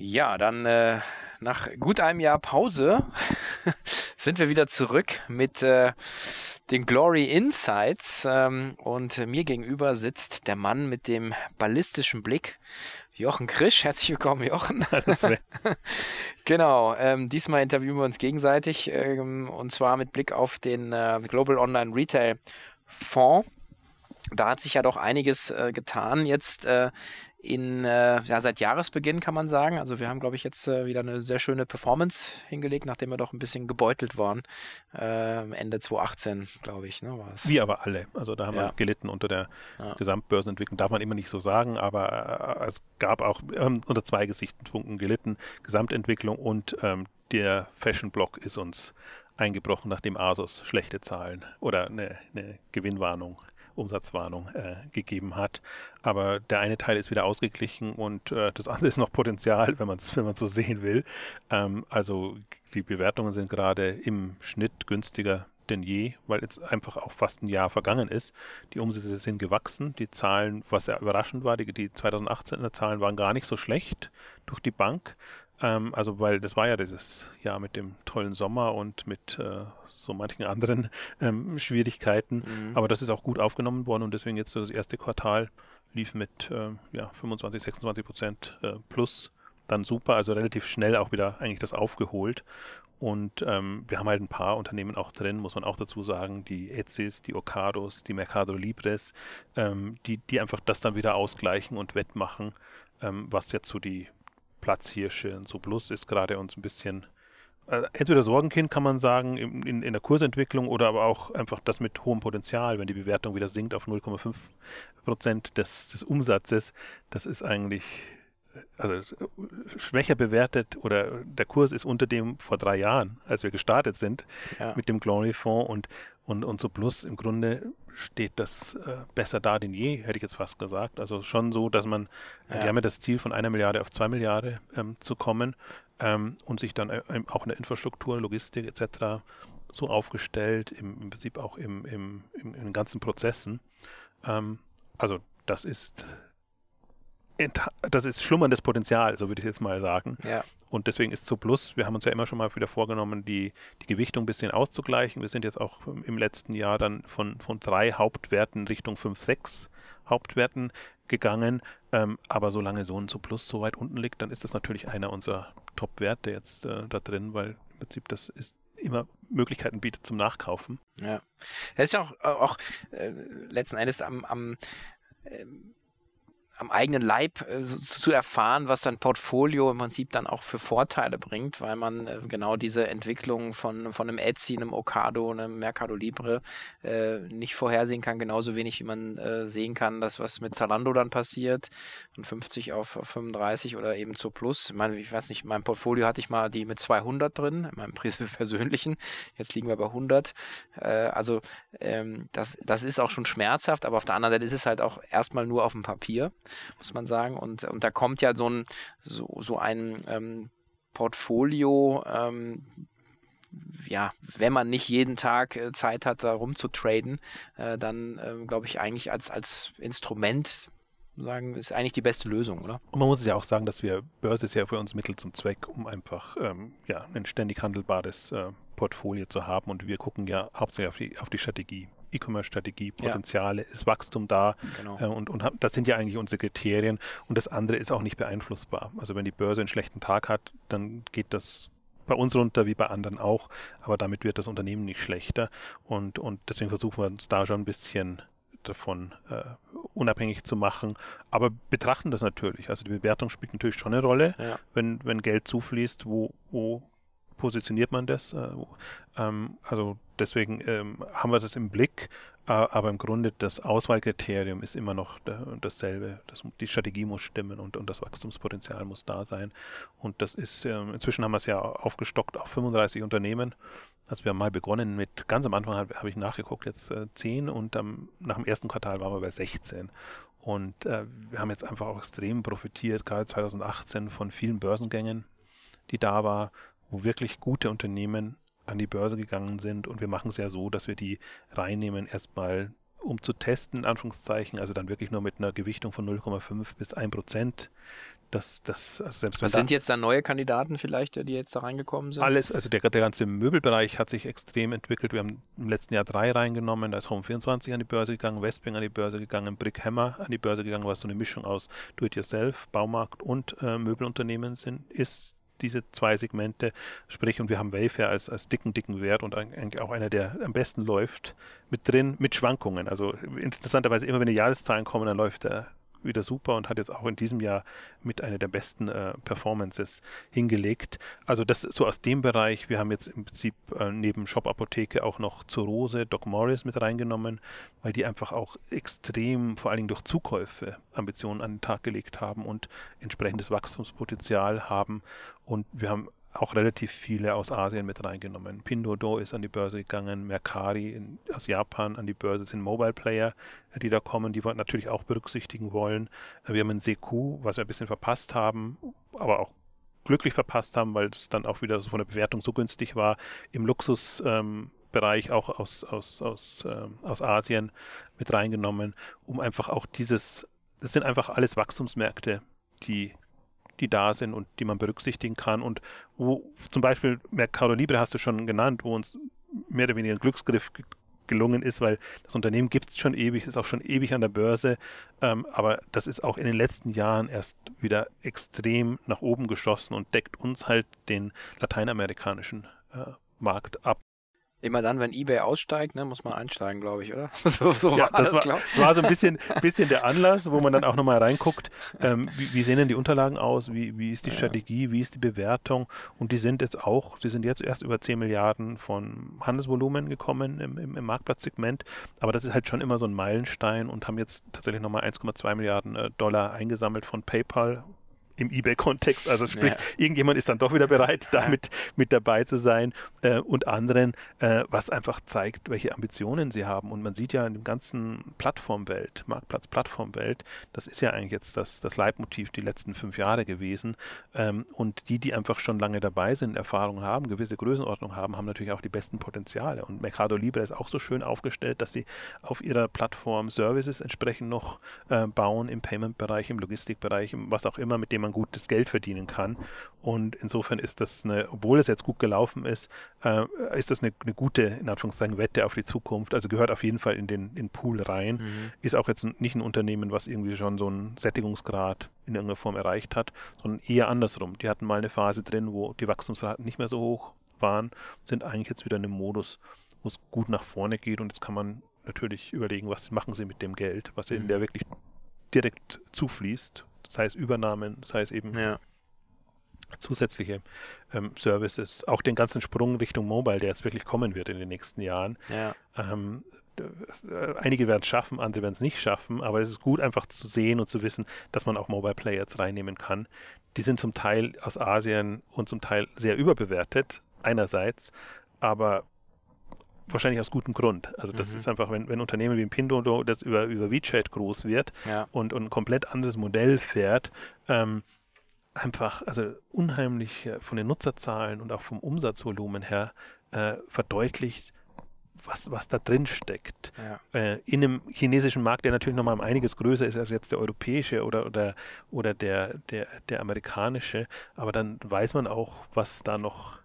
Ja, dann äh, nach gut einem Jahr Pause sind wir wieder zurück mit äh, den Glory Insights. Ähm, und mir gegenüber sitzt der Mann mit dem ballistischen Blick, Jochen Krisch. Herzlich willkommen, Jochen. genau, ähm, diesmal interviewen wir uns gegenseitig ähm, und zwar mit Blick auf den äh, Global Online Retail Fonds. Da hat sich ja doch einiges äh, getan jetzt äh, in, äh, ja, seit Jahresbeginn kann man sagen. Also wir haben, glaube ich, jetzt äh, wieder eine sehr schöne Performance hingelegt, nachdem wir doch ein bisschen gebeutelt waren. Äh, Ende 2018, glaube ich, ne, war es. Wie aber alle. Also da haben ja. wir gelitten unter der ja. Gesamtbörsenentwicklung. Darf man immer nicht so sagen, aber äh, es gab auch ähm, unter zwei Gesichtspunkten gelitten. Gesamtentwicklung und ähm, der Fashion-Block ist uns eingebrochen, nachdem Asus schlechte Zahlen oder eine, eine Gewinnwarnung Umsatzwarnung äh, gegeben hat. Aber der eine Teil ist wieder ausgeglichen und äh, das andere ist noch Potenzial, wenn man es wenn so sehen will. Ähm, also die Bewertungen sind gerade im Schnitt günstiger denn je, weil jetzt einfach auch fast ein Jahr vergangen ist. Die Umsätze sind gewachsen, die Zahlen, was ja überraschend war, die, die 2018er Zahlen waren gar nicht so schlecht durch die Bank. Ähm, also, weil das war ja dieses Jahr mit dem tollen Sommer und mit äh, so manchen anderen ähm, Schwierigkeiten. Mhm. Aber das ist auch gut aufgenommen worden und deswegen jetzt so das erste Quartal lief mit äh, ja, 25, 26 Prozent äh, plus dann super, also relativ schnell auch wieder eigentlich das aufgeholt. Und ähm, wir haben halt ein paar Unternehmen auch drin, muss man auch dazu sagen, die Etsys, die Ocados, die Mercado Libres, ähm, die, die einfach das dann wieder ausgleichen und wettmachen, ähm, was jetzt so die Platzhirsche und so Plus ist gerade uns ein bisschen äh, entweder Sorgenkind kann man sagen in, in, der Kursentwicklung oder aber auch einfach das mit hohem Potenzial, wenn die Bewertung wieder sinkt auf 0,5 Prozent des, des Umsatzes, das ist eigentlich also schwächer bewertet oder der Kurs ist unter dem vor drei Jahren, als wir gestartet sind ja. mit dem Glory Fonds und und, und so plus im Grunde steht das äh, besser da denn je, hätte ich jetzt fast gesagt. Also schon so, dass man, äh, ja. die haben ja das Ziel von einer Milliarde auf zwei Milliarden ähm, zu kommen ähm, und sich dann äh, auch in der Infrastruktur, Logistik etc. so aufgestellt, im, im Prinzip auch im, im, im, in den ganzen Prozessen. Ähm, also das ist das ist schlummerndes Potenzial, so würde ich jetzt mal sagen. Ja. Und deswegen ist zu Plus, wir haben uns ja immer schon mal wieder vorgenommen, die, die Gewichtung ein bisschen auszugleichen. Wir sind jetzt auch im letzten Jahr dann von, von drei Hauptwerten Richtung fünf, sechs Hauptwerten gegangen. Ähm, aber solange so ein zu Plus so weit unten liegt, dann ist das natürlich einer unserer Top-Werte jetzt äh, da drin, weil im Prinzip das ist immer Möglichkeiten bietet zum Nachkaufen. Ja. Das ist ja auch, auch äh, letzten Endes am, am ähm, am eigenen Leib äh, zu erfahren, was sein Portfolio im Prinzip dann auch für Vorteile bringt, weil man äh, genau diese Entwicklung von, von einem Etsy, einem Ocado, einem Mercado Libre äh, nicht vorhersehen kann, genauso wenig wie man äh, sehen kann, dass was mit Zalando dann passiert, von 50 auf, auf 35 oder eben zu Plus. Ich meine, ich weiß nicht, in meinem Portfolio hatte ich mal die mit 200 drin, in meinem persönlichen, jetzt liegen wir bei 100. Äh, also ähm, das, das ist auch schon schmerzhaft, aber auf der anderen Seite ist es halt auch erstmal nur auf dem Papier muss man sagen. Und, und da kommt ja so ein, so, so ein ähm, Portfolio, ähm, ja, wenn man nicht jeden Tag äh, Zeit hat, da rumzutraden, äh, dann äh, glaube ich eigentlich als, als Instrument sagen, ist eigentlich die beste Lösung, oder? Und man muss es ja auch sagen, dass wir, Börse ist ja für uns Mittel zum Zweck, um einfach ähm, ja, ein ständig handelbares äh, Portfolio zu haben und wir gucken ja hauptsächlich auf die, auf die Strategie. E-Commerce-Strategie, Potenziale, ja. ist Wachstum da genau. äh, und, und das sind ja eigentlich unsere Kriterien und das andere ist auch nicht beeinflussbar. Also wenn die Börse einen schlechten Tag hat, dann geht das bei uns runter wie bei anderen auch, aber damit wird das Unternehmen nicht schlechter und, und deswegen versuchen wir uns da schon ein bisschen davon äh, unabhängig zu machen, aber betrachten das natürlich. Also die Bewertung spielt natürlich schon eine Rolle, ja. wenn, wenn Geld zufließt, wo, wo positioniert man das? Äh, ähm, also deswegen ähm, haben wir das im Blick, aber im Grunde das Auswahlkriterium ist immer noch dasselbe. Das, die Strategie muss stimmen und, und das Wachstumspotenzial muss da sein. Und das ist, ähm, inzwischen haben wir es ja aufgestockt auf 35 Unternehmen. Also wir haben mal begonnen mit, ganz am Anfang habe hab ich nachgeguckt, jetzt äh, 10 und ähm, nach dem ersten Quartal waren wir bei 16. Und äh, wir haben jetzt einfach auch extrem profitiert, gerade 2018 von vielen Börsengängen, die da war, wo wirklich gute Unternehmen an die Börse gegangen sind und wir machen es ja so, dass wir die reinnehmen erstmal um zu testen, in Anführungszeichen, also dann wirklich nur mit einer Gewichtung von 0,5 bis 1 Prozent Das, das, also selbst Was sind jetzt da neue Kandidaten vielleicht, die jetzt da reingekommen sind? Alles, also der, der ganze Möbelbereich hat sich extrem entwickelt. Wir haben im letzten Jahr drei reingenommen. Da ist Home24 an die Börse gegangen, Westwing an die Börse gegangen, Brick Hammer an die Börse gegangen, was so eine Mischung aus Do-it-yourself, Baumarkt und äh, Möbelunternehmen sind, ist diese zwei Segmente, sprich, und wir haben Wayfair als, als dicken, dicken Wert und eigentlich auch einer, der am besten läuft, mit drin, mit Schwankungen. Also interessanterweise immer, wenn die Jahreszahlen kommen, dann läuft der wieder super und hat jetzt auch in diesem Jahr mit einer der besten äh, Performances hingelegt. Also das so aus dem Bereich. Wir haben jetzt im Prinzip äh, neben Shop Apotheke auch noch Zurose, Doc Morris mit reingenommen, weil die einfach auch extrem, vor allen Dingen durch Zukäufe, Ambitionen an den Tag gelegt haben und entsprechendes Wachstumspotenzial haben. Und wir haben auch relativ viele aus Asien mit reingenommen. Pinduoduo ist an die Börse gegangen, Mercari in, aus Japan an die Börse sind Mobile Player, äh, die da kommen, die wir natürlich auch berücksichtigen wollen. Äh, wir haben ein Seku, was wir ein bisschen verpasst haben, aber auch glücklich verpasst haben, weil es dann auch wieder so von der Bewertung so günstig war. Im Luxusbereich ähm, auch aus, aus, aus, ähm, aus Asien mit reingenommen, um einfach auch dieses, das sind einfach alles Wachstumsmärkte, die die da sind und die man berücksichtigen kann und wo zum Beispiel Mercado Libre hast du schon genannt, wo uns mehr oder weniger ein Glücksgriff gelungen ist, weil das Unternehmen gibt es schon ewig, ist auch schon ewig an der Börse, ähm, aber das ist auch in den letzten Jahren erst wieder extrem nach oben geschossen und deckt uns halt den lateinamerikanischen äh, Markt ab. Immer dann, wenn eBay aussteigt, ne, muss man einsteigen, glaube ich, oder? so, so ja, war das, das, war, das war so ein bisschen, bisschen der Anlass, wo man dann auch nochmal reinguckt, ähm, wie, wie, sehen denn die Unterlagen aus, wie, wie ist die ja. Strategie, wie ist die Bewertung? Und die sind jetzt auch, die sind jetzt erst über 10 Milliarden von Handelsvolumen gekommen im, im, im Marktplatzsegment, aber das ist halt schon immer so ein Meilenstein und haben jetzt tatsächlich nochmal 1,2 Milliarden äh, Dollar eingesammelt von PayPal, im eBay-Kontext. Also sprich, ja. irgendjemand ist dann doch wieder bereit, damit mit dabei zu sein äh, und anderen, äh, was einfach zeigt, welche Ambitionen sie haben. Und man sieht ja in dem ganzen Plattformwelt, Marktplatz-Plattformwelt, das ist ja eigentlich jetzt das, das Leitmotiv die letzten fünf Jahre gewesen. Ähm, und die, die einfach schon lange dabei sind, Erfahrungen haben, gewisse Größenordnung haben, haben natürlich auch die besten Potenziale. Und Mercado Libre ist auch so schön aufgestellt, dass sie auf ihrer Plattform Services entsprechend noch äh, bauen im Payment-Bereich, im Logistikbereich, was auch immer, mit dem man man gutes Geld verdienen kann. Und insofern ist das eine, obwohl es jetzt gut gelaufen ist, äh, ist das eine, eine, gute, in Anführungszeichen, Wette auf die Zukunft. Also gehört auf jeden Fall in den, in den Pool rein. Mhm. Ist auch jetzt nicht ein Unternehmen, was irgendwie schon so einen Sättigungsgrad in irgendeiner Form erreicht hat, sondern eher andersrum. Die hatten mal eine Phase drin, wo die Wachstumsraten nicht mehr so hoch waren, sind eigentlich jetzt wieder in einem Modus, wo es gut nach vorne geht und jetzt kann man natürlich überlegen, was machen sie mit dem Geld, was mhm. in der wirklich direkt zufließt sei es Übernahmen, sei es eben ja. zusätzliche ähm, Services, auch den ganzen Sprung Richtung Mobile, der jetzt wirklich kommen wird in den nächsten Jahren. Ja. Ähm, äh, einige werden es schaffen, andere werden es nicht schaffen, aber es ist gut einfach zu sehen und zu wissen, dass man auch Mobile Player jetzt reinnehmen kann. Die sind zum Teil aus Asien und zum Teil sehr überbewertet, einerseits, aber wahrscheinlich aus gutem Grund. Also das mhm. ist einfach, wenn, wenn Unternehmen wie Pinduoduo das über, über WeChat groß wird ja. und, und ein komplett anderes Modell fährt, ähm, einfach, also unheimlich von den Nutzerzahlen und auch vom Umsatzvolumen her äh, verdeutlicht, was, was da drin steckt. Ja. Äh, in einem chinesischen Markt, der natürlich nochmal um einiges größer ist als jetzt der europäische oder, oder, oder der, der, der amerikanische, aber dann weiß man auch, was da noch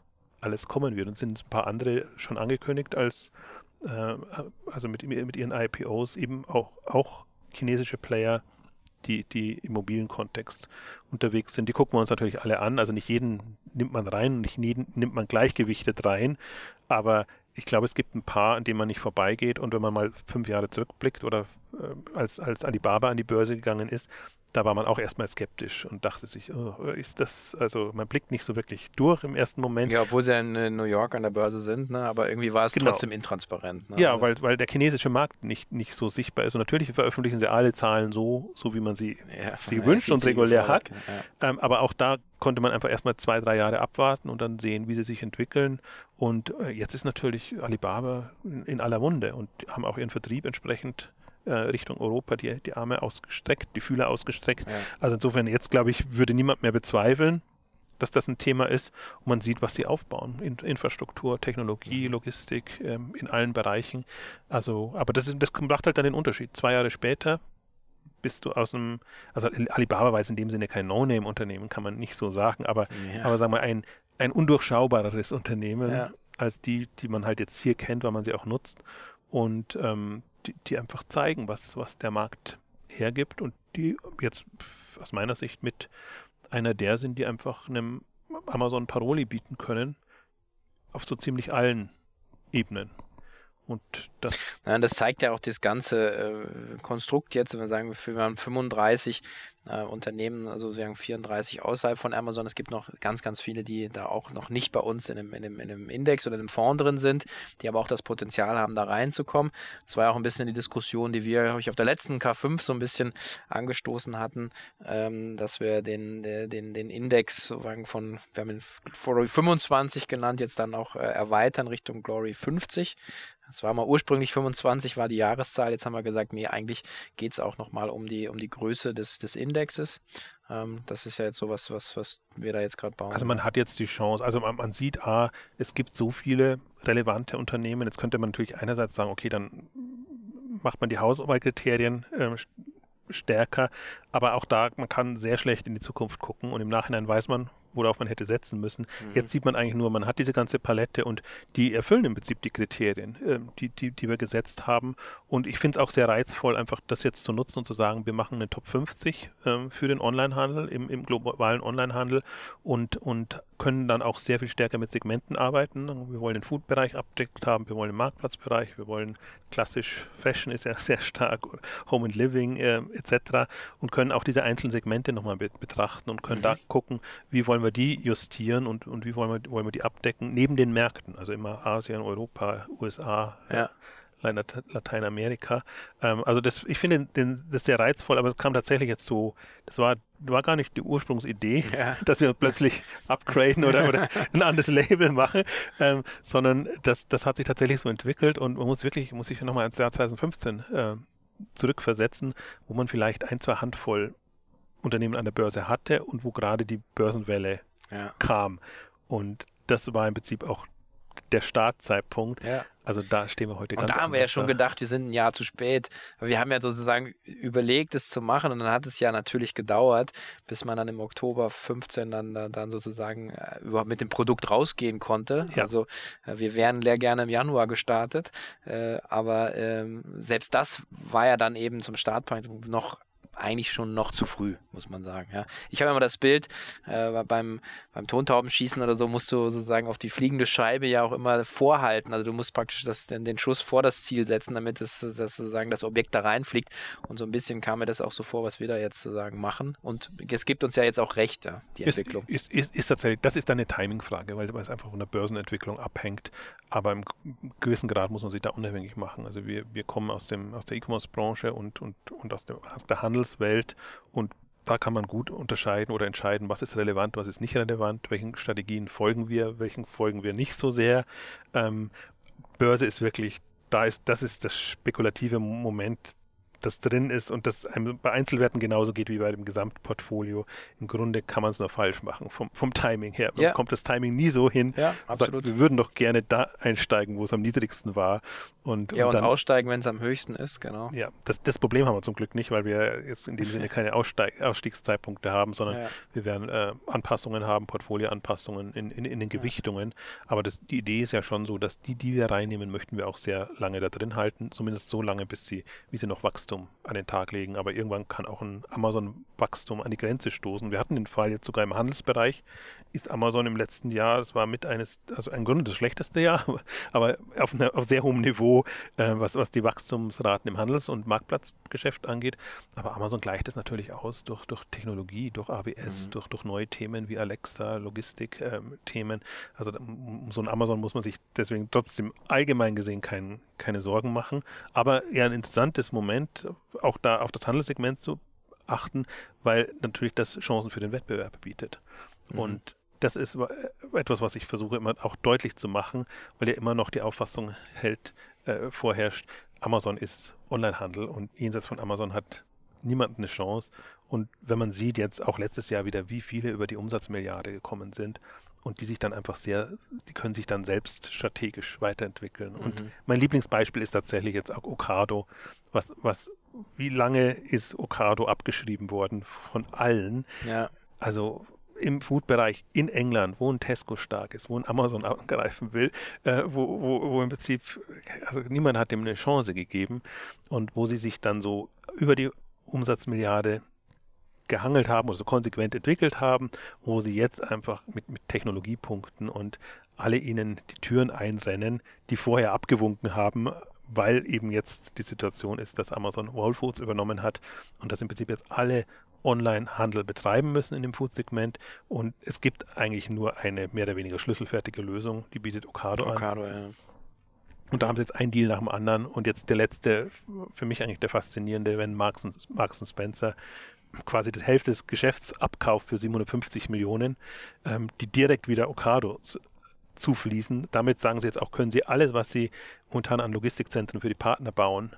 alles kommen wird. Und sind ein paar andere schon angekündigt als, äh, also mit, mit ihren IPOs eben auch, auch chinesische Player, die, die im mobilen Kontext unterwegs sind. Die gucken wir uns natürlich alle an. Also nicht jeden nimmt man rein, nicht jeden nimmt man gleichgewichtet rein, aber ich glaube, es gibt ein paar, an denen man nicht vorbeigeht. Und wenn man mal fünf Jahre zurückblickt oder äh, als, als Alibaba an die Börse gegangen ist, da war man auch erstmal skeptisch und dachte sich, oh, ist das, also man blickt nicht so wirklich durch im ersten Moment. Ja, obwohl sie ja in New York an der Börse sind, ne? aber irgendwie war es genau. trotzdem intransparent. Ne? Ja, weil, weil der chinesische Markt nicht, nicht so sichtbar ist. Und natürlich veröffentlichen sie alle Zahlen so, so wie man sie, ja, sie wünscht und regulär hat. Ja. Ähm, aber auch da konnte man einfach erstmal zwei, drei Jahre abwarten und dann sehen, wie sie sich entwickeln. Und äh, jetzt ist natürlich Alibaba in, in aller Munde und haben auch ihren Vertrieb entsprechend äh, Richtung Europa die, die Arme ausgestreckt, die Fühler ausgestreckt. Ja. Also insofern jetzt, glaube ich, würde niemand mehr bezweifeln, dass das ein Thema ist und man sieht, was sie aufbauen. In, Infrastruktur, Technologie, mhm. Logistik, ähm, in allen Bereichen. Also, aber das, ist, das macht halt dann den Unterschied. Zwei Jahre später bist du aus einem, also Alibaba war in dem Sinne kein No-Name-Unternehmen, kann man nicht so sagen, aber, ja. aber sagen wir ein, ein undurchschaubareres Unternehmen ja. als die, die man halt jetzt hier kennt, weil man sie auch nutzt und ähm, die, die einfach zeigen, was, was der Markt hergibt und die jetzt aus meiner Sicht mit einer der sind, die einfach einem Amazon Paroli bieten können auf so ziemlich allen Ebenen. Und das. Ja, das zeigt ja auch das ganze äh, Konstrukt jetzt, wenn wir sagen, wir haben 35 äh, Unternehmen, also haben 34 außerhalb von Amazon. Es gibt noch ganz, ganz viele, die da auch noch nicht bei uns in einem, in einem, in einem Index oder in einem Fonds drin sind, die aber auch das Potenzial haben, da reinzukommen. Das war ja auch ein bisschen die Diskussion, die wir, ich, auf der letzten K5 so ein bisschen angestoßen hatten, ähm, dass wir den, den, den Index sozusagen von, wir haben ihn Glory 25 genannt, jetzt dann auch äh, erweitern Richtung Glory 50. Es war mal ursprünglich 25, war die Jahreszahl. Jetzt haben wir gesagt, nee, eigentlich geht es auch nochmal um die, um die Größe des, des Indexes. Ähm, das ist ja jetzt sowas, was, was wir da jetzt gerade bauen. Also man hat jetzt die Chance, also man, man sieht, ah, es gibt so viele relevante Unternehmen. Jetzt könnte man natürlich einerseits sagen, okay, dann macht man die Hausarbeitkriterien äh, stärker, aber auch da, man kann sehr schlecht in die Zukunft gucken und im Nachhinein weiß man, worauf man hätte setzen müssen. Mhm. Jetzt sieht man eigentlich nur, man hat diese ganze Palette und die erfüllen im Prinzip die Kriterien, äh, die, die, die wir gesetzt haben. Und ich finde es auch sehr reizvoll, einfach das jetzt zu nutzen und zu sagen, wir machen eine Top 50 äh, für den Onlinehandel, im, im globalen Onlinehandel und, und können dann auch sehr viel stärker mit Segmenten arbeiten. Wir wollen den Food-Bereich abdeckt haben, wir wollen den Marktplatzbereich, wir wollen klassisch Fashion ist ja sehr stark, Home and Living äh, etc. und können auch diese einzelnen Segmente nochmal be betrachten und können mhm. da gucken, wie wollen wir die justieren und, und wie wollen wir, wollen wir die abdecken, neben den Märkten, also immer Asien, Europa, USA, ja. Lateinamerika. Ähm, also das, ich finde den, das sehr reizvoll, aber es kam tatsächlich jetzt so, das war, war gar nicht die Ursprungsidee, ja. dass wir plötzlich upgraden oder, oder ein anderes Label machen, ähm, sondern das, das hat sich tatsächlich so entwickelt und man muss wirklich, muss ich nochmal ins Jahr 2015 äh, zurückversetzen, wo man vielleicht ein, zwei Handvoll Unternehmen an der Börse hatte und wo gerade die Börsenwelle ja. kam. Und das war im Prinzip auch der Startzeitpunkt. Ja. Also da stehen wir heute und ganz Und da haben wir ja schon da. gedacht, wir sind ein Jahr zu spät. Wir haben ja sozusagen überlegt, es zu machen und dann hat es ja natürlich gedauert, bis man dann im Oktober 15 dann, dann sozusagen äh, überhaupt mit dem Produkt rausgehen konnte. Ja. Also äh, wir wären sehr gerne im Januar gestartet, äh, aber ähm, selbst das war ja dann eben zum Startpunkt noch eigentlich schon noch zu früh, muss man sagen. Ja. Ich habe immer das Bild, äh, beim, beim Tontaubenschießen oder so musst du sozusagen auf die fliegende Scheibe ja auch immer vorhalten. Also du musst praktisch das, den, den Schuss vor das Ziel setzen, damit es, das, sozusagen das Objekt da reinfliegt. Und so ein bisschen kam mir das auch so vor, was wir da jetzt sozusagen machen. Und es gibt uns ja jetzt auch recht, ja, die Entwicklung. Ist, ist, ist, ist tatsächlich, das ist eine Timing-Frage, weil, weil es einfach von der Börsenentwicklung abhängt. Aber im gewissen Grad muss man sich da unabhängig machen. Also wir, wir kommen aus, dem, aus der E-Commerce-Branche und, und, und aus, dem, aus der Handels Handelswelt und da kann man gut unterscheiden oder entscheiden, was ist relevant, was ist nicht relevant, welchen Strategien folgen wir, welchen folgen wir nicht so sehr. Ähm, Börse ist wirklich, da ist, das ist das spekulative Moment das drin ist und das einem bei Einzelwerten genauso geht wie bei dem Gesamtportfolio. Im Grunde kann man es nur falsch machen, vom, vom Timing her. Ja. kommt das Timing nie so hin. Ja, absolut. wir würden doch gerne da einsteigen, wo es am niedrigsten war. Und, ja, und, und aussteigen, wenn es am höchsten ist, genau. Ja, das, das Problem haben wir zum Glück nicht, weil wir jetzt in dem Sinne keine Aussteig Ausstiegszeitpunkte haben, sondern ja. wir werden äh, Anpassungen haben, Portfolioanpassungen in, in, in den Gewichtungen. Ja. Aber das, die Idee ist ja schon so, dass die, die wir reinnehmen, möchten wir auch sehr lange da drin halten, zumindest so lange, bis sie, wie sie noch Wachstum Wachstum an den Tag legen, aber irgendwann kann auch ein Amazon-Wachstum an die Grenze stoßen. Wir hatten den Fall jetzt sogar im Handelsbereich, ist Amazon im letzten Jahr, das war mit eines, also im Grunde das schlechteste Jahr, aber auf, eine, auf sehr hohem Niveau, äh, was, was die Wachstumsraten im Handels- und Marktplatzgeschäft angeht. Aber Amazon gleicht es natürlich aus durch, durch Technologie, durch AWS, mhm. durch, durch neue Themen wie Alexa, Logistik-Themen. Ähm, also um so ein Amazon muss man sich deswegen trotzdem allgemein gesehen kein, keine Sorgen machen. Aber eher ein interessantes Moment, auch da auf das Handelssegment zu achten, weil natürlich das Chancen für den Wettbewerb bietet. Mhm. Und das ist etwas, was ich versuche immer auch deutlich zu machen, weil ja immer noch die Auffassung hält, äh, vorherrscht, Amazon ist Onlinehandel und jenseits von Amazon hat niemand eine Chance. Und wenn man sieht jetzt auch letztes Jahr wieder, wie viele über die Umsatzmilliarde gekommen sind und die sich dann einfach sehr, die können sich dann selbst strategisch weiterentwickeln. Mhm. Und mein Lieblingsbeispiel ist tatsächlich jetzt auch Okado, was, was wie lange ist Ocado abgeschrieben worden von allen? Ja. Also im Food-Bereich in England, wo ein Tesco stark ist, wo ein Amazon angreifen will, äh, wo, wo, wo im Prinzip, also niemand hat dem eine Chance gegeben und wo sie sich dann so über die Umsatzmilliarde gehangelt haben oder so konsequent entwickelt haben, wo sie jetzt einfach mit, mit Technologiepunkten und alle ihnen die Türen einrennen, die vorher abgewunken haben, weil eben jetzt die Situation ist, dass Amazon Whole Foods übernommen hat und dass im Prinzip jetzt alle Online-Handel betreiben müssen in dem Food-Segment und es gibt eigentlich nur eine mehr oder weniger schlüsselfertige Lösung, die bietet Ocado, Ocado an. Ja. Und da haben sie jetzt einen Deal nach dem anderen und jetzt der letzte, für mich eigentlich der faszinierende, wenn Marks, Marks Spencer quasi das Hälfte des Geschäfts abkauft für 750 Millionen, ähm, die direkt wieder Ocado zufließen. Damit sagen sie jetzt auch, können sie alles, was sie momentan an Logistikzentren für die Partner bauen,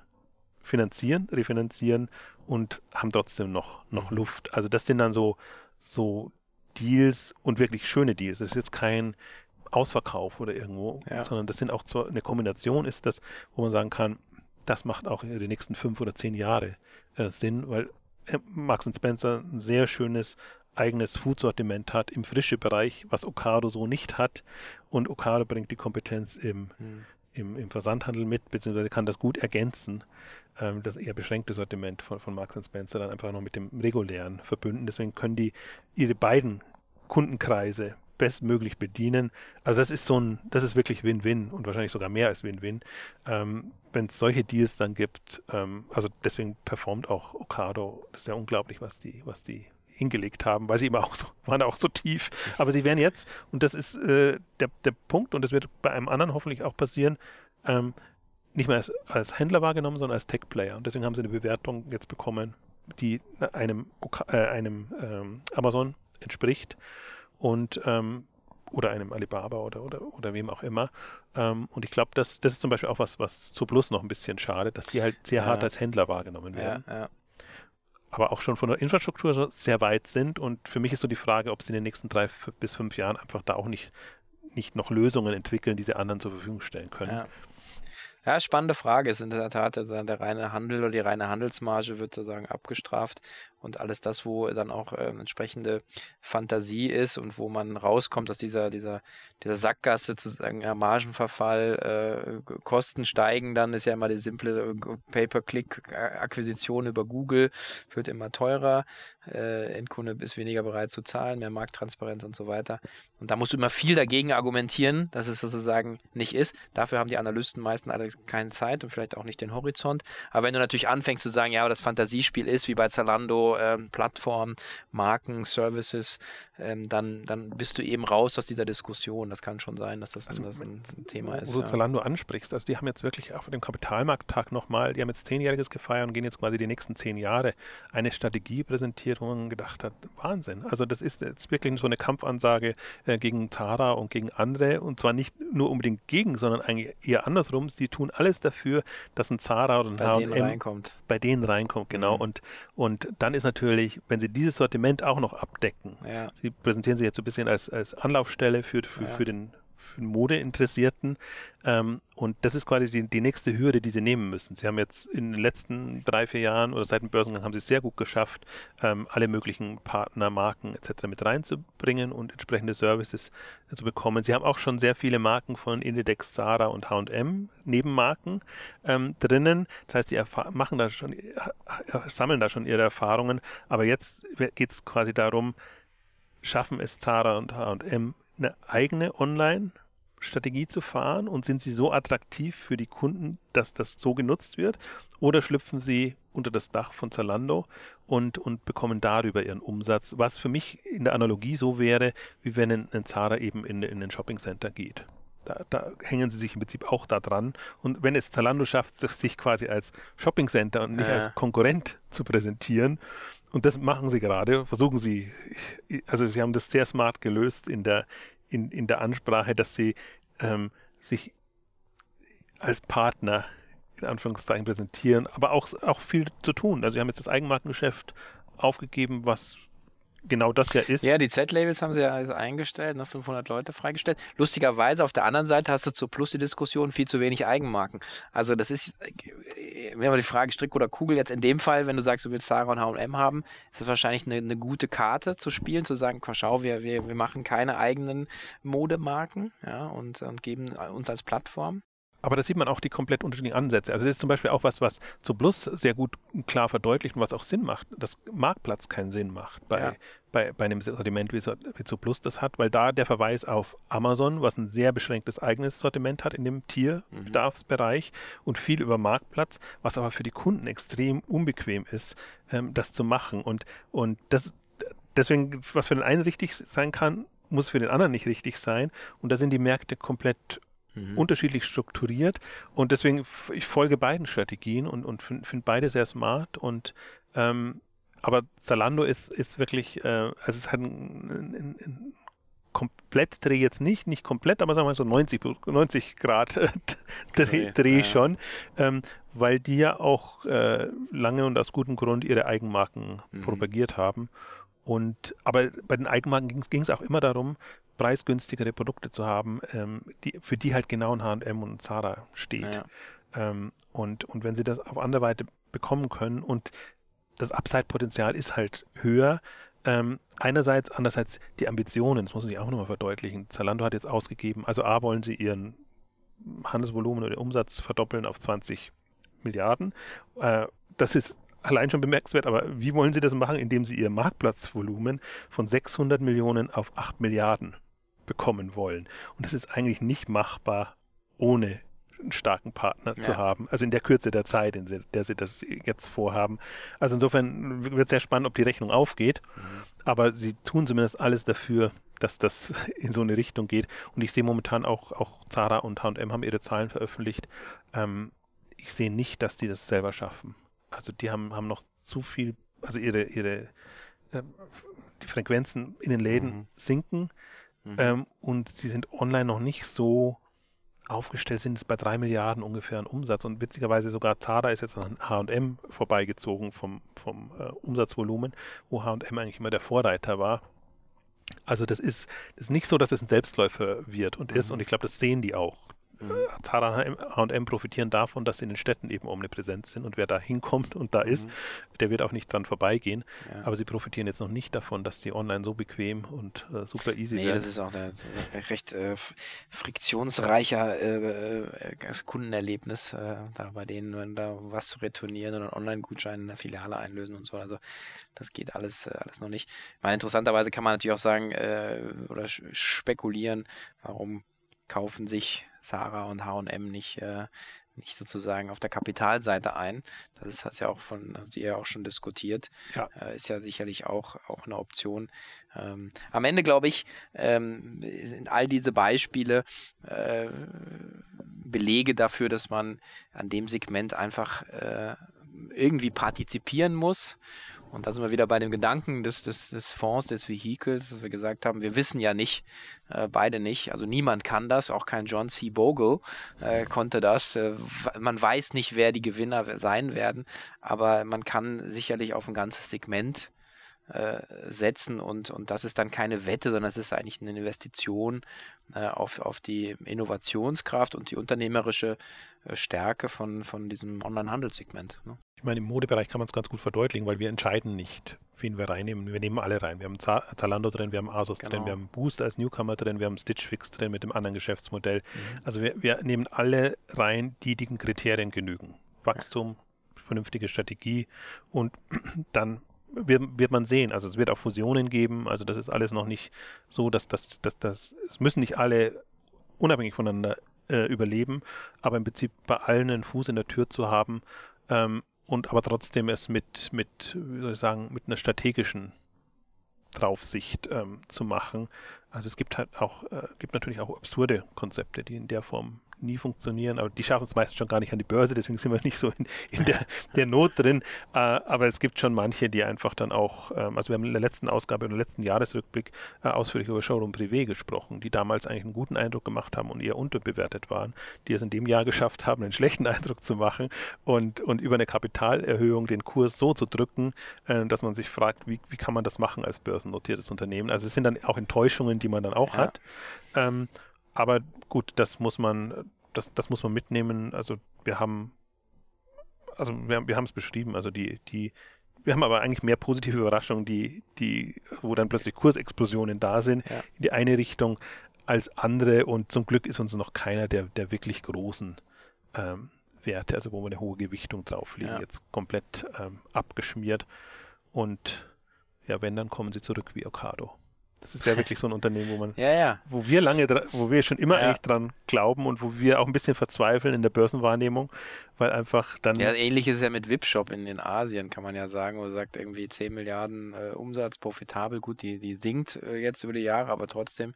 finanzieren, refinanzieren und haben trotzdem noch, noch mhm. Luft. Also das sind dann so, so Deals und wirklich schöne Deals. Das ist jetzt kein Ausverkauf oder irgendwo, ja. sondern das sind auch zwar eine Kombination ist das, wo man sagen kann, das macht auch in den nächsten fünf oder zehn Jahre äh, Sinn, weil Max Spencer ein sehr schönes eigenes Food-Sortiment hat im frische Bereich, was Ocado so nicht hat. Und Ocado bringt die Kompetenz im, hm. im, im, Versandhandel mit, beziehungsweise kann das gut ergänzen. Ähm, das eher beschränkte Sortiment von, von Marks Spencer dann einfach noch mit dem regulären verbünden. Deswegen können die ihre beiden Kundenkreise bestmöglich bedienen. Also das ist so ein, das ist wirklich Win-Win und wahrscheinlich sogar mehr als Win-Win. Ähm, Wenn es solche Deals dann gibt, ähm, also deswegen performt auch Ocado, das ist ja unglaublich, was die, was die hingelegt haben, weil sie immer auch so, waren auch so tief. Aber sie werden jetzt, und das ist äh, der, der Punkt, und das wird bei einem anderen hoffentlich auch passieren, ähm, nicht mehr als, als, Händler wahrgenommen, sondern als Tech-Player. Und deswegen haben sie eine Bewertung jetzt bekommen, die einem, äh, einem ähm, Amazon entspricht und ähm, oder einem Alibaba oder, oder, oder wem auch immer. Ähm, und ich glaube, das, das ist zum Beispiel auch was, was zu Plus noch ein bisschen schade, dass die halt sehr ja. hart als Händler wahrgenommen werden. Ja, ja aber auch schon von der Infrastruktur sehr weit sind. Und für mich ist so die Frage, ob sie in den nächsten drei bis fünf Jahren einfach da auch nicht, nicht noch Lösungen entwickeln, die sie anderen zur Verfügung stellen können. Ja. Spannende Frage. Ist in der Tat also der reine Handel oder die reine Handelsmarge wird sozusagen abgestraft und alles das, wo dann auch äh, entsprechende Fantasie ist und wo man rauskommt aus dieser, dieser, dieser Sackgasse sozusagen ja, Margenverfall, äh, Kosten steigen, dann ist ja immer die simple äh, Pay-per-Click-Akquisition über Google, wird immer teurer, äh, Endkunde ist weniger bereit zu zahlen, mehr Markttransparenz und so weiter. Und da musst du immer viel dagegen argumentieren, dass es sozusagen nicht ist. Dafür haben die Analysten meistens alle keine Zeit und vielleicht auch nicht den Horizont. Aber wenn du natürlich anfängst zu sagen, ja, aber das Fantasiespiel ist wie bei Zalando, ähm, Plattformen, Marken, Services, ähm, dann, dann bist du eben raus aus dieser Diskussion. Das kann schon sein, dass das, also, das ein, ein, Thema ist. Wo du ja. Zalando ansprichst, also die haben jetzt wirklich auf dem Kapitalmarkttag nochmal, die haben jetzt zehnjähriges gefeiert und gehen jetzt quasi die nächsten zehn Jahre eine Strategie präsentiert, wo man gedacht hat, Wahnsinn. Also das ist jetzt wirklich so eine Kampfansage äh, gegen Zara und gegen andere und zwar nicht nur unbedingt gegen, sondern eigentlich eher andersrum. Sie tun alles dafür, dass ein Zara oder ein H&M bei denen reinkommt, genau. Mhm. Und, und dann ist natürlich, wenn sie dieses Sortiment auch noch abdecken, ja. sie präsentieren sich jetzt so ein bisschen als, als Anlaufstelle für, für, ja. für den für Modeinteressierten. Ähm, und das ist quasi die, die nächste Hürde, die sie nehmen müssen. Sie haben jetzt in den letzten drei, vier Jahren oder seit dem Börsengang haben sie es sehr gut geschafft, ähm, alle möglichen Partner, Marken etc. mit reinzubringen und entsprechende Services zu bekommen. Sie haben auch schon sehr viele Marken von Indidex, Zara und H&M, Nebenmarken ähm, drinnen. Das heißt, die machen da schon, sammeln da schon ihre Erfahrungen. Aber jetzt geht es quasi darum, schaffen es Zara und H&M eine eigene Online-Strategie zu fahren und sind sie so attraktiv für die Kunden, dass das so genutzt wird? Oder schlüpfen sie unter das Dach von Zalando und, und bekommen darüber ihren Umsatz, was für mich in der Analogie so wäre, wie wenn ein, ein Zara eben in, in ein Shopping-Center geht. Da, da, hängen sie sich im Prinzip auch da dran. Und wenn es Zalando schafft, sich quasi als Shopping Center und nicht ja. als Konkurrent zu präsentieren, und das machen sie gerade, versuchen sie, also sie haben das sehr smart gelöst in der, in, in der Ansprache, dass sie ähm, sich als Partner in Anführungszeichen präsentieren, aber auch, auch viel zu tun. Also sie haben jetzt das Eigenmarkengeschäft aufgegeben, was genau das ja ist. Ja, die Z-Labels haben sie ja eingestellt, ne, 500 Leute freigestellt. Lustigerweise auf der anderen Seite hast du zu Plus die Diskussion viel zu wenig Eigenmarken. Also das ist mir mal die Frage, Strick oder Kugel, jetzt in dem Fall, wenn du sagst, du willst Sarah und H&M haben, ist es wahrscheinlich eine, eine, gute Karte zu spielen, zu sagen, komm, schau, wir, wir, wir machen keine eigenen Modemarken ja, und, und geben uns als Plattform. Aber da sieht man auch die komplett unterschiedlichen Ansätze. Also das ist zum Beispiel auch was, was zu Plus sehr gut klar verdeutlicht und was auch Sinn macht, dass Marktplatz keinen Sinn macht bei, ja. bei, bei einem Sortiment, wie, wie zu Plus das hat, weil da der Verweis auf Amazon, was ein sehr beschränktes eigenes Sortiment hat in dem Tierbedarfsbereich mhm. und viel über Marktplatz, was aber für die Kunden extrem unbequem ist, ähm, das zu machen. Und, und das deswegen, was für den einen richtig sein kann, muss für den anderen nicht richtig sein. Und da sind die Märkte komplett mhm. unterschiedlich strukturiert und deswegen ich folge beiden Strategien und, und finde find beide sehr smart und ähm, aber Zalando ist, ist wirklich, äh, also es halt ein, ein, ein komplett Dreh jetzt nicht, nicht komplett, aber sagen wir so 90, 90 Grad äh, Dreh, Dreh ja. schon, ähm, weil die ja auch äh, lange und aus gutem Grund ihre Eigenmarken mhm. propagiert haben. Und aber bei den Eigenmarken ging es auch immer darum, preisgünstigere Produkte zu haben, ähm, die, für die halt genau ein H&M und Zara steht. Ja. Ähm, und, und wenn sie das auf andere Weise bekommen können und das Upside-Potenzial ist halt höher, ähm, einerseits, andererseits die Ambitionen, das muss ich auch nochmal verdeutlichen. Zalando hat jetzt ausgegeben, also A wollen sie ihren Handelsvolumen oder den Umsatz verdoppeln auf 20 Milliarden. Äh, das ist allein schon bemerkenswert, aber wie wollen sie das machen, indem sie ihr Marktplatzvolumen von 600 Millionen auf 8 Milliarden bekommen wollen. Und es ist eigentlich nicht machbar, ohne einen starken Partner ja. zu haben. Also in der Kürze der Zeit, in der sie das jetzt vorhaben. Also insofern wird es sehr spannend, ob die Rechnung aufgeht. Mhm. Aber sie tun zumindest alles dafür, dass das in so eine Richtung geht. Und ich sehe momentan auch, auch Zara und H&M haben ihre Zahlen veröffentlicht. Ähm, ich sehe nicht, dass die das selber schaffen. Also die haben, haben noch zu viel, also ihre, ihre äh, die Frequenzen in den Läden mhm. sinken. Mhm. Ähm, und sie sind online noch nicht so aufgestellt, sind es bei drei Milliarden ungefähr an Umsatz. Und witzigerweise sogar Zara ist jetzt an HM vorbeigezogen vom, vom äh, Umsatzvolumen, wo HM eigentlich immer der Vorreiter war. Also das ist, das ist nicht so, dass es ein Selbstläufer wird und ist. Mhm. Und ich glaube, das sehen die auch. Mhm. Zara H&M profitieren davon, dass sie in den Städten eben omnipräsent sind und wer da hinkommt und da mhm. ist, der wird auch nicht dran vorbeigehen. Ja. Aber sie profitieren jetzt noch nicht davon, dass die online so bequem und äh, super easy nee, werden. das ist auch ein recht äh, friktionsreicher äh, äh Kundenerlebnis, äh, da bei denen, wenn da was zu retournieren und einen Online-Gutschein in der Filiale einlösen und so. Also das geht alles, äh, alles noch nicht. Meine, interessanterweise kann man natürlich auch sagen oder spekulieren, warum kaufen sich Zara und H&M nicht, äh, nicht sozusagen auf der Kapitalseite ein. Das ist, hat ja auch von, habt ihr ja auch schon diskutiert. Ja. Äh, ist ja sicherlich auch, auch eine Option. Ähm, am Ende, glaube ich, ähm, sind all diese Beispiele äh, Belege dafür, dass man an dem Segment einfach äh, irgendwie partizipieren muss und da sind wir wieder bei dem Gedanken des, des, des Fonds, des Vehikels, dass wir gesagt haben, wir wissen ja nicht, äh, beide nicht, also niemand kann das, auch kein John C. Bogle äh, konnte das. Äh, man weiß nicht, wer die Gewinner sein werden, aber man kann sicherlich auf ein ganzes Segment äh, setzen und, und das ist dann keine Wette, sondern es ist eigentlich eine Investition äh, auf, auf die Innovationskraft und die unternehmerische äh, Stärke von, von diesem Online-Handelssegment. Ne? Ich meine, im Modebereich kann man es ganz gut verdeutlichen, weil wir entscheiden nicht, wen wir reinnehmen. Wir nehmen alle rein. Wir haben Zalando drin, wir haben Asos genau. drin, wir haben Boost als Newcomer drin, wir haben Stitch Fix drin mit dem anderen Geschäftsmodell. Mhm. Also wir, wir, nehmen alle rein, die den Kriterien genügen. Wachstum, ja. vernünftige Strategie und dann wird, wird man sehen. Also es wird auch Fusionen geben. Also das ist alles noch nicht so, dass das, dass das, es müssen nicht alle unabhängig voneinander äh, überleben, aber im Prinzip bei allen einen Fuß in der Tür zu haben, ähm, und aber trotzdem es mit, mit, wie soll ich sagen, mit einer strategischen Draufsicht ähm, zu machen. Also es gibt halt auch, äh, gibt natürlich auch absurde Konzepte, die in der Form nie funktionieren, aber die schaffen es meistens schon gar nicht an die Börse, deswegen sind wir nicht so in, in der, der, Not drin. Äh, aber es gibt schon manche, die einfach dann auch, ähm, also wir haben in der letzten Ausgabe, im letzten Jahresrückblick äh, ausführlich über Showroom Privé gesprochen, die damals eigentlich einen guten Eindruck gemacht haben und eher unterbewertet waren, die es in dem Jahr geschafft haben, einen schlechten Eindruck zu machen und, und über eine Kapitalerhöhung den Kurs so zu drücken, äh, dass man sich fragt, wie, wie kann man das machen als börsennotiertes Unternehmen. Also es sind dann auch Enttäuschungen, die man dann auch ja. hat. Ähm, aber gut, das muss man, das, das muss man mitnehmen. Also wir haben also wir, wir haben es beschrieben, also die, die, wir haben aber eigentlich mehr positive Überraschungen, die, die, wo dann plötzlich Kursexplosionen da sind, ja. in die eine Richtung als andere und zum Glück ist uns noch keiner der, der wirklich großen ähm, Werte, also wo wir eine hohe Gewichtung drauflegen, ja. jetzt komplett ähm, abgeschmiert und ja, wenn, dann kommen sie zurück wie Ocado. Das ist ja wirklich so ein Unternehmen, wo man, ja, ja. wo wir lange, wo wir schon immer ja. eigentlich dran glauben und wo wir auch ein bisschen verzweifeln in der Börsenwahrnehmung, weil einfach dann. Ja, ähnlich ist es ja mit Wipshop in, in Asien, kann man ja sagen, wo sagt irgendwie 10 Milliarden äh, Umsatz, profitabel, gut, die, die sinkt äh, jetzt über die Jahre, aber trotzdem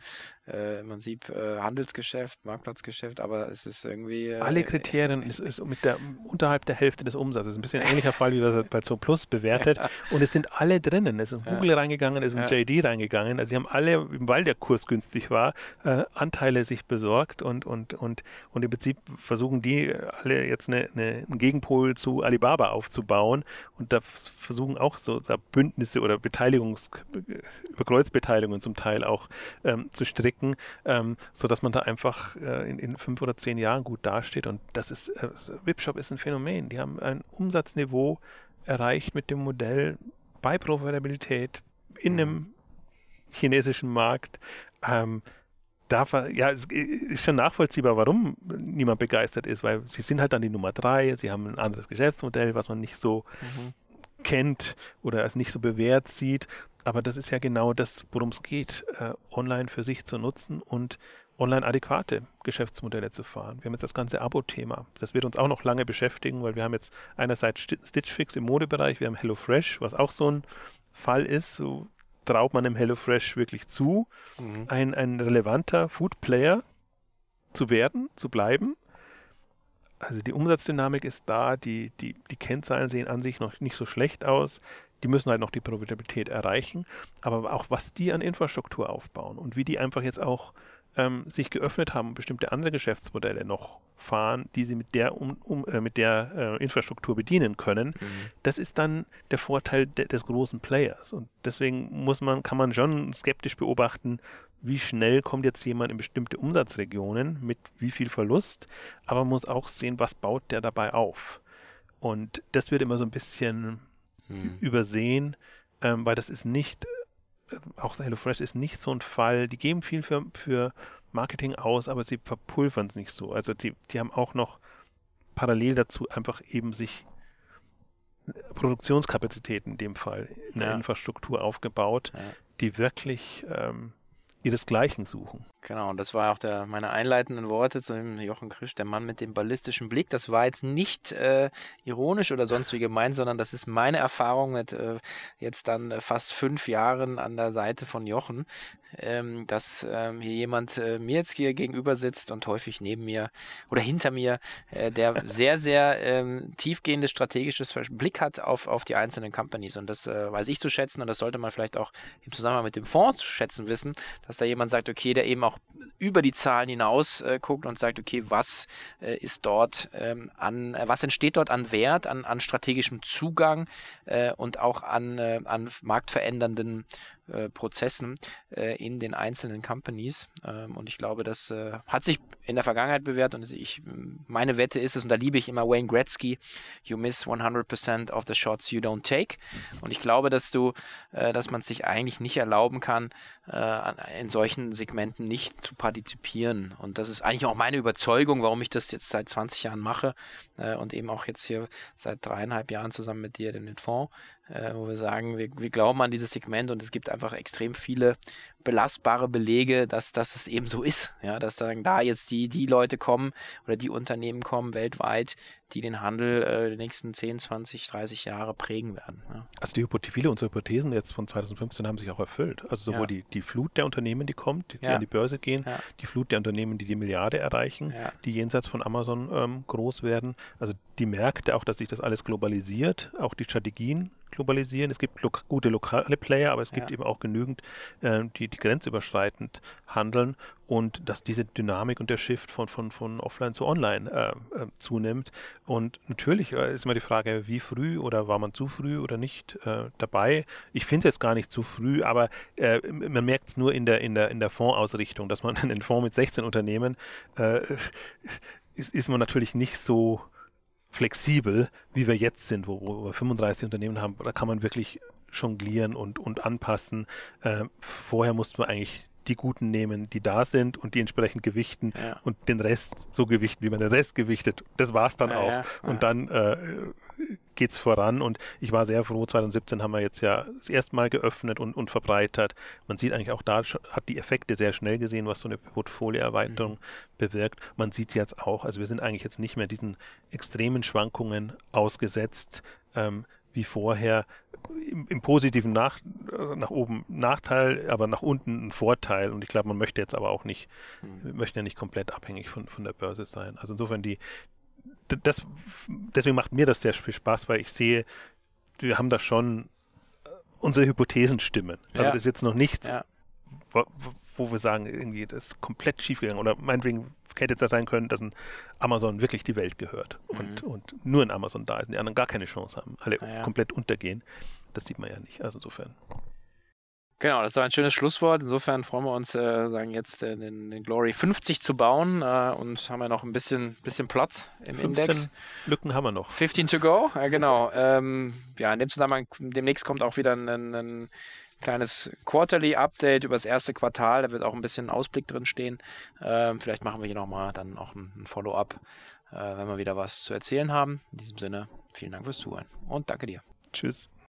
äh, man sieht äh, Handelsgeschäft, Marktplatzgeschäft, aber es ist irgendwie. Äh, Alle Kriterien ist, ist mit der unterhalb der Hälfte des Umsatzes. Ein bisschen ähnlicher Fall, wie wir es bei Zo Plus bewertet. Und es sind alle drinnen. Es ist Google ja. reingegangen, es ist ja. JD reingegangen. Also sie haben alle, weil der Kurs günstig war, äh, Anteile sich besorgt und, und, und, und im Prinzip versuchen die alle jetzt eine, eine, einen Gegenpol zu Alibaba aufzubauen und da versuchen auch so Bündnisse oder Beteiligungs, Überkreuzbeteiligungen zum Teil auch ähm, zu stricken ähm, sodass man da einfach äh, in, in, fünf oder zehn Jahren gut dasteht. Und das ist, äh, Webshop ist ein Phänomen. Die haben ein Umsatzniveau erreicht mit dem Modell bei Profitabilität in einem mhm. chinesischen Markt. Ähm, darf ja, es ist schon nachvollziehbar, warum niemand begeistert ist, weil sie sind halt dann die Nummer drei, sie haben ein anderes Geschäftsmodell, was man nicht so mhm. kennt oder als nicht so bewährt sieht aber das ist ja genau das, worum es geht, äh, online für sich zu nutzen und online adäquate Geschäftsmodelle zu fahren. Wir haben jetzt das ganze Abo-Thema. Das wird uns auch noch lange beschäftigen, weil wir haben jetzt einerseits Stitch Fix im Modebereich, wir haben HelloFresh, was auch so ein Fall ist. So traut man dem HelloFresh wirklich zu, mhm. ein, ein relevanter Food-Player zu werden, zu bleiben. Also die Umsatzdynamik ist da, die, die, die Kennzahlen sehen an sich noch nicht so schlecht aus die müssen halt noch die Profitabilität erreichen, aber auch was die an Infrastruktur aufbauen und wie die einfach jetzt auch ähm, sich geöffnet haben und bestimmte andere Geschäftsmodelle noch fahren, die sie mit der, um, um, äh, mit der äh, Infrastruktur bedienen können, mhm. das ist dann der Vorteil de des großen Players. Und deswegen muss man, kann man schon skeptisch beobachten, wie schnell kommt jetzt jemand in bestimmte Umsatzregionen mit wie viel Verlust, aber man muss auch sehen, was baut der dabei auf. Und das wird immer so ein bisschen hm. übersehen, ähm, weil das ist nicht, auch HelloFresh ist nicht so ein Fall, die geben viel für, für Marketing aus, aber sie verpulvern es nicht so. Also die, die haben auch noch parallel dazu einfach eben sich Produktionskapazitäten in dem Fall, eine ja. Infrastruktur aufgebaut, ja. die wirklich ähm, ihresgleichen suchen. Genau, und das war auch der, meine einleitenden Worte zu dem Jochen Krisch, der Mann mit dem ballistischen Blick. Das war jetzt nicht äh, ironisch oder sonst wie gemeint, sondern das ist meine Erfahrung mit äh, jetzt dann äh, fast fünf Jahren an der Seite von Jochen, ähm, dass ähm, hier jemand äh, mir jetzt hier gegenüber sitzt und häufig neben mir oder hinter mir, äh, der sehr, sehr ähm, tiefgehendes strategisches Blick hat auf, auf die einzelnen Companies. Und das äh, weiß ich zu schätzen und das sollte man vielleicht auch im Zusammenhang mit dem Fonds zu schätzen wissen, dass da jemand sagt, okay, der eben auch über die Zahlen hinaus äh, guckt und sagt, okay, was äh, ist dort ähm, an, äh, was entsteht dort an Wert, an, an strategischem Zugang und auch an, an marktverändernden äh, Prozessen äh, in den einzelnen Companies. Ähm, und ich glaube, das äh, hat sich in der Vergangenheit bewährt und ich, meine Wette ist es, und da liebe ich immer Wayne Gretzky, you miss 100% of the shots you don't take. Und ich glaube, dass du, äh, dass man sich eigentlich nicht erlauben kann, äh, in solchen Segmenten nicht zu partizipieren. Und das ist eigentlich auch meine Überzeugung, warum ich das jetzt seit 20 Jahren mache und eben auch jetzt hier seit dreieinhalb Jahren zusammen mit dir den Fonds äh, wo wir sagen, wir, wir, glauben an dieses Segment und es gibt einfach extrem viele belastbare Belege, dass, dass es eben so ist. Ja, dass sagen, da jetzt die, die Leute kommen oder die Unternehmen kommen weltweit, die den Handel äh, die nächsten 10, 20, 30 Jahre prägen werden. Ja. Also die viele unserer Hypothesen jetzt von 2015 haben sich auch erfüllt. Also sowohl ja. die, die Flut der Unternehmen, die kommt, die, die an die Börse gehen, die Flut der Unternehmen, die die Milliarde erreichen, die jenseits von Amazon ähm, groß werden. Also die Märkte auch, dass sich das alles globalisiert, auch die Strategien globalisieren. Es gibt lo gute lokale Player, aber es gibt eben auch genügend, äh, die, die grenzüberschreitend handeln und dass diese Dynamik und der Shift von, von, von offline zu online äh, äh, zunimmt. Und natürlich äh, ist immer die Frage, wie früh oder war man zu früh oder nicht äh, dabei. Ich finde es jetzt gar nicht zu früh, aber äh, man merkt es nur in der, in der, in der Fondsausrichtung, dass man einen Fonds mit 16 Unternehmen äh, ist, ist man natürlich nicht so flexibel, wie wir jetzt sind, wo, wo wir 35 Unternehmen haben. Da kann man wirklich jonglieren und, und anpassen. Äh, vorher mussten wir eigentlich die Guten nehmen, die da sind und die entsprechend gewichten ja. und den Rest so gewichten, wie man den Rest gewichtet. Das war es dann ja, auch. Ja. Und dann äh, geht es voran und ich war sehr froh, 2017 haben wir jetzt ja das erste Mal geöffnet und, und verbreitert. Man sieht eigentlich auch da, hat die Effekte sehr schnell gesehen, was so eine Portfolioerweiterung mhm. bewirkt. Man sieht es jetzt auch, also wir sind eigentlich jetzt nicht mehr diesen extremen Schwankungen ausgesetzt. Ähm, wie vorher im, im positiven nach, nach oben Nachteil, aber nach unten ein Vorteil. Und ich glaube, man möchte jetzt aber auch nicht, mhm. möchte ja nicht komplett abhängig von, von der Börse sein. Also insofern die, das, deswegen macht mir das sehr viel Spaß, weil ich sehe, wir haben da schon äh, unsere Hypothesen stimmen. Also ja. das ist jetzt noch nichts, ja. wo, wo, wir sagen, irgendwie das ist komplett schiefgegangen. Oder meinetwegen hätte es ja sein können, dass ein Amazon wirklich die Welt gehört mhm. und, und nur ein Amazon da ist und die anderen gar keine Chance haben, alle ja. komplett untergehen. Das sieht man ja nicht. Also insofern. Genau, das war ein schönes Schlusswort. Insofern freuen wir uns, äh, sagen jetzt äh, den, den, Glory 50 zu bauen äh, und haben ja noch ein bisschen, bisschen Platz im 15 Index. Lücken haben wir noch. 15 to go, äh, genau. Ähm, ja, in dem Zusammenhang, demnächst kommt auch wieder ein, ein kleines Quarterly-Update über das erste Quartal. Da wird auch ein bisschen Ausblick drin stehen. Ähm, vielleicht machen wir hier nochmal dann auch ein, ein Follow-up, äh, wenn wir wieder was zu erzählen haben. In diesem Sinne, vielen Dank fürs Zuhören und danke dir. Tschüss.